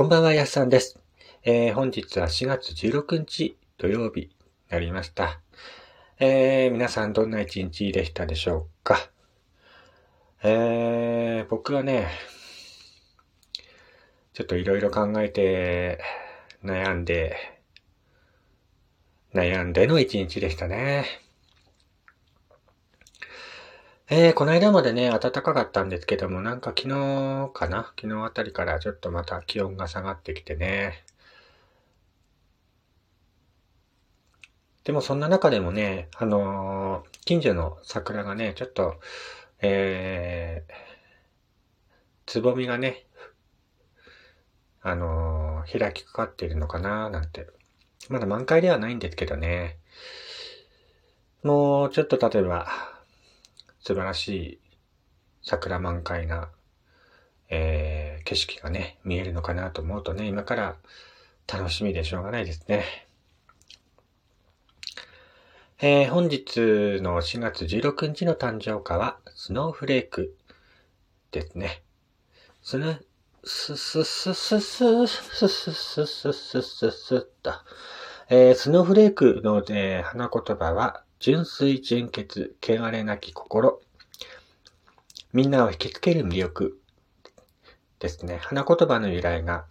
こんばんは、やすさんです。えー、本日は4月16日土曜日になりました。えー、皆さんどんな一日でしたでしょうか？えー、僕はね、ちょっといろいろ考えて、悩んで、悩んでの一日でしたね。えー、この間までね、暖かかったんですけども、なんか昨日かな？昨日あたりからちょっとまた気温が下がってきてね。でもそんな中でもね、あのー近所の桜がね、ちょっと、えー、つぼみがね、あのー開きかかっているのかな？なんて。まだ満開ではないんですけどね。もうちょっと例えば、素晴らしい桜満開な、えー、景色がね、見えるのかなと思うとね、今から楽しみでしょうがないですね。えー、本日の4月16日の誕生花は、スノーフレークですね。スノ、ススススススススススススッと。えー、スノーフレークの、えー花言葉は、純粋純潔、汚れなき心。みんなを引きつける魅力ですね。花言葉の由来が、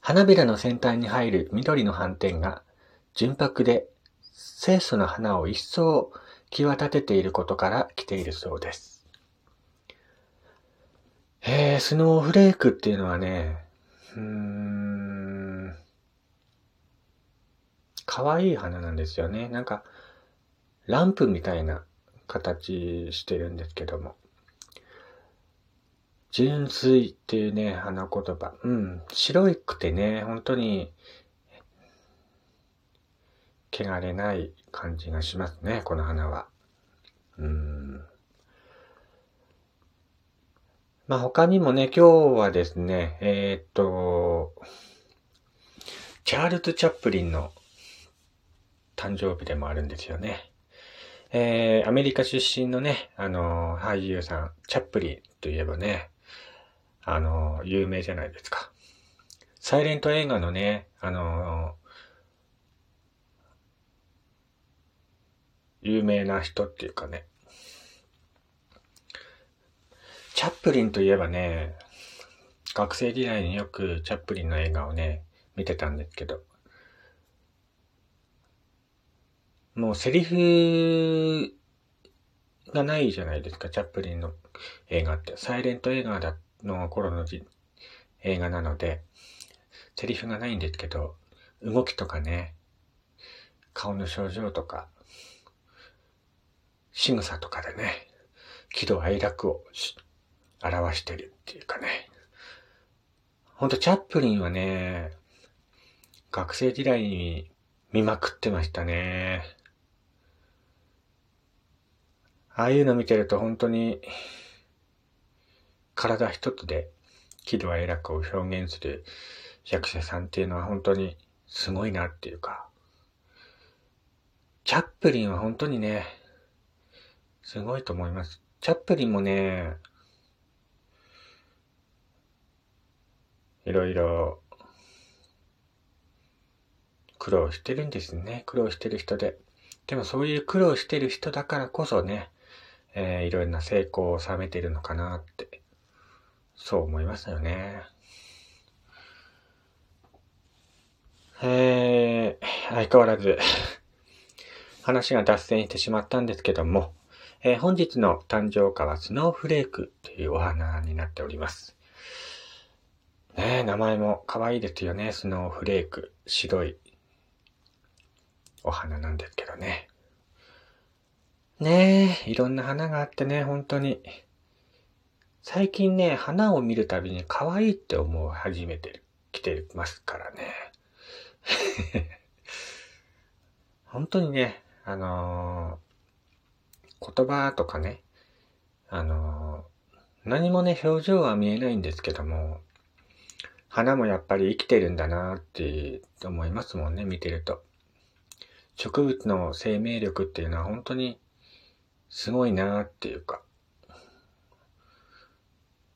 花びらの先端に入る緑の斑点が、純白で清楚な花を一層際立てていることから来ているそうです。えー、スノーフレークっていうのはね、うーん、可愛い花なんですよね。なんか、ランプみたいな形してるんですけども。純粋っていうね、花言葉。うん。白くてね、本当に、汚れない感じがしますね、この花は。うん。まあ他にもね、今日はですね、えーっと、チャールズ・チャップリンの誕生日でもあるんですよね。えー、アメリカ出身のね、あの、俳優さん、チャップリンといえばね、あの、有名じゃないですか。サイレント映画のね、あの、有名な人っていうかね、チャップリンといえばね、学生時代によくチャップリンの映画をね、見てたんですけど、もうセリフがないじゃないですか、チャップリンの映画って。サイレント映画だの頃のじ映画なので、セリフがないんですけど、動きとかね、顔の表情とか、仕草とかでね、喜怒哀楽を表してるっていうかね。ほんと、チャップリンはね、学生時代に見まくってましたね。ああいうの見てると本当に体一つで喜怒哀楽を表現する役者さんっていうのは本当にすごいなっていうか、チャップリンは本当にね、すごいと思います。チャップリンもね、いろいろ苦労してるんですね。苦労してる人で。でもそういう苦労してる人だからこそね、えーいろんな成功を収めているのかなって、そう思いますよね。えー、相変わらず、話が脱線してしまったんですけども、えー本日の誕生花はスノーフレークというお花になっております。ねえ、名前も可愛いですよね。スノーフレーク。白いお花なんですけどね。ねえ、いろんな花があってね、本当に。最近ね、花を見るたびに可愛いって思う始めてる、来てますからね。本当にね、あのー言葉とかね、あのー何もね、表情は見えないんですけども、花もやっぱり生きてるんだなって思いますもんね、見てると。植物の生命力っていうのは本当にすごいなーっていうか、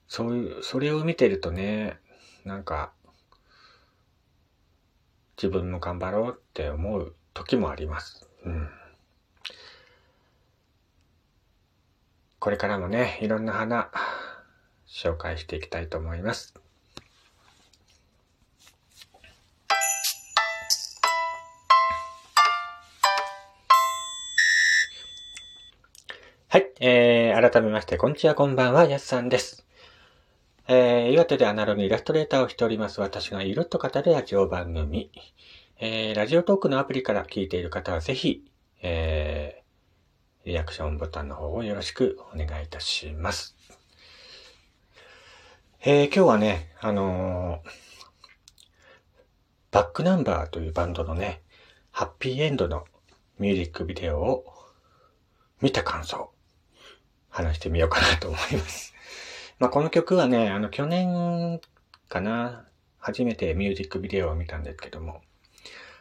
そういう、それを見てるとね、なんか、自分も頑張ろうって思う時もあります。うん。これからもね、いろんな花、紹介していきたいと思います。えー、改めまして、こんにちは、こんばんは、やすさんです。えー、岩手でアナログイラストレーターをしております。私がいると語るラジオ番組。えー、ラジオトークのアプリから聞いている方はぜひ、えー、リアクションボタンの方をよろしくお願いいたします。えー、今日はね、あのー、バックナンバーというバンドのね、ハッピーエンドのミュージックビデオを見た感想、話してみようかなと思います。まあ、この曲はね、あの、去年かな、初めてミュージックビデオを見たんですけども、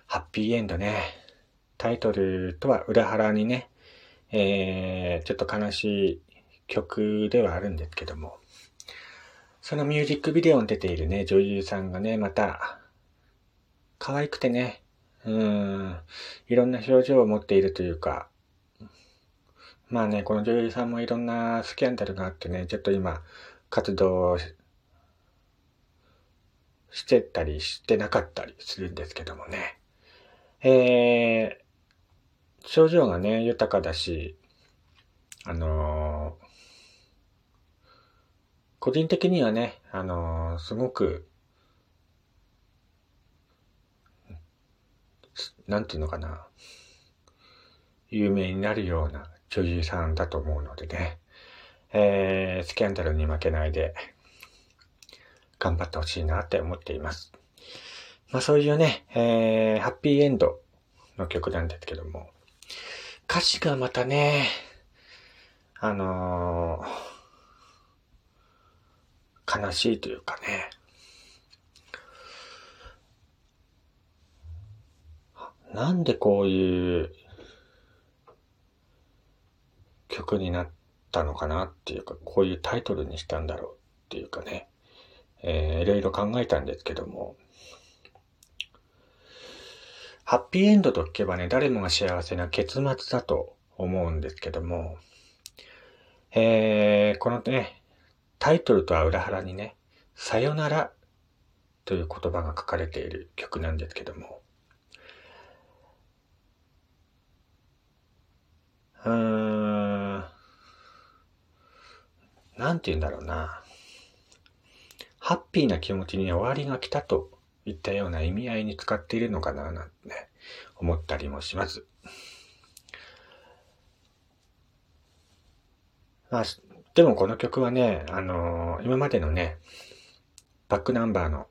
ハッピーエンドね、タイトルとは裏腹にね、えー、ちょっと悲しい曲ではあるんですけども、そのミュージックビデオに出ているね、女優さんがね、また、可愛くてね、うん、いろんな表情を持っているというか、まあね、この女優さんもいろんなスキャンダルがあってね、ちょっと今、活動してたりしてなかったりするんですけどもね。えー、症状がね、豊かだし、あのー、個人的にはね、あのー、すごく、なんていうのかな、有名になるような女優さんだと思うのでね。えー、スキャンダルに負けないで、頑張ってほしいなって思っています。まあそういうね、えー、ハッピーエンドの曲なんですけども、歌詞がまたね、あのー、悲しいというかね、なんでこういう曲になったのかなっていうか、こういうタイトルにしたんだろうっていうかね、えー、いろいろ考えたんですけども、ハッピーエンドと聞けばね、誰もが幸せな結末だと思うんですけども、えー、このね、タイトルとは裏腹にね、さよならという言葉が書かれている曲なんですけども、うーん、なんて言うんだろうな。ハッピーな気持ちに終わりが来たといったような意味合いに使っているのかななんて、思ったりもします。まあ、でもこの曲はね、あのー、今までのね、バックナンバーの、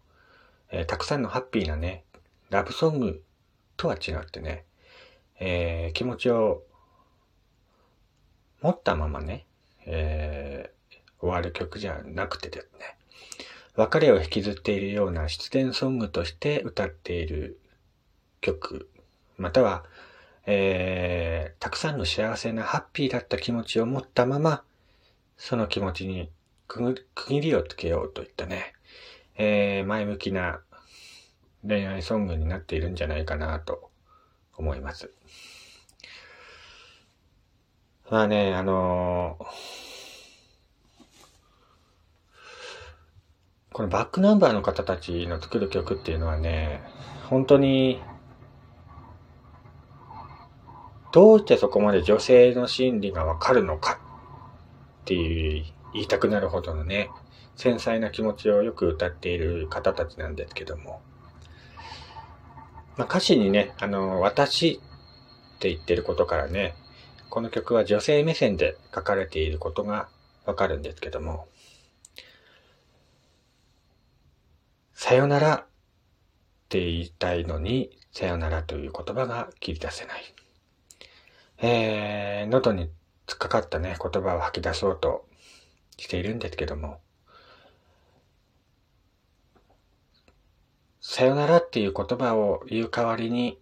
えー、たくさんのハッピーなね、ラブソングとは違ってね、えー、気持ちを持ったままね、え終わる曲じゃなくてですね、別れを引きずっているような失恋ソングとして歌っている曲、または、えー、たくさんの幸せなハッピーだった気持ちを持ったまま、その気持ちに区切りをつけようといったね、えー、前向きな恋愛ソングになっているんじゃないかなと思います。まあね、あのーこのバックナンバーの方たちの作る曲っていうのはね、本当に、どうしてそこまで女性の心理がわかるのかっていう言いたくなるほどのね、繊細な気持ちをよく歌っている方たちなんですけども。まあ、歌詞にね、あの、私って言ってることからね、この曲は女性目線で書かれていることがわかるんですけども。さよならって言いたいのに、さよならという言葉が切り出せない。えー、喉に突っかかったね、言葉を吐き出そうとしているんですけども、さよならっていう言葉を言う代わりに、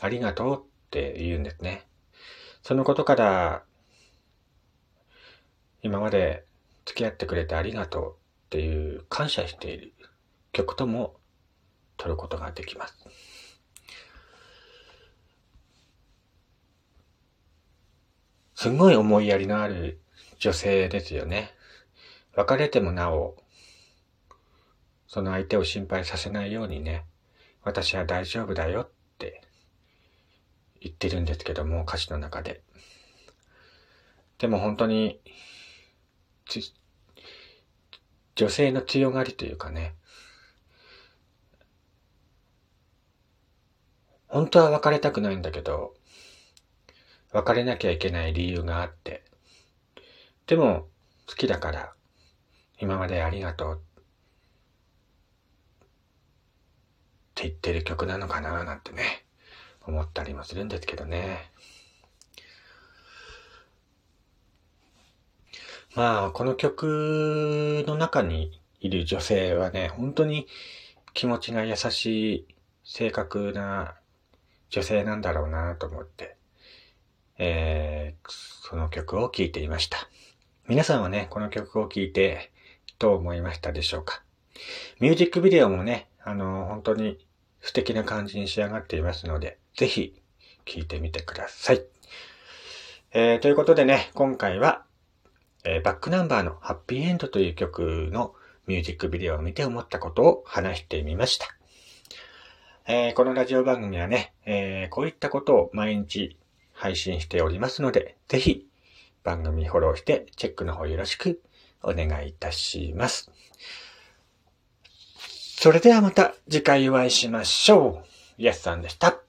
ありがとうって言うんですね。そのことから、今まで付き合ってくれてありがとうっていう感謝している曲とも取ることができます。すごい思いやりのある女性ですよね。別れてもなお、その相手を心配させないようにね、私は大丈夫だよって言ってるんですけども、歌詞の中で。でも本当に、女性の強がりというかね、本当は別れたくないんだけど、別れなきゃいけない理由があって、でも好きだから今までありがとうって言ってる曲なのかななんてね、思ったりもするんですけどね。まあ、この曲の中にいる女性はね、本当に気持ちが優しい、正確な女性なんだろうなと思って、えー、その曲を聴いていました。皆さんはね、この曲を聴いてどう思いましたでしょうか？ミュージックビデオもね、あの、本当に素敵な感じに仕上がっていますので、ぜひ聴いてみてください。えー、ということでね、今回は、えー、バックナンバーのハッピーエンドという曲のミュージックビデオを見て思ったことを話してみました。えー、このラジオ番組はね、えー、こういったことを毎日配信しておりますので、ぜひ番組フォローしてチェックの方よろしくお願いいたします。それではまた次回お会いしましょう。イエスさんでした。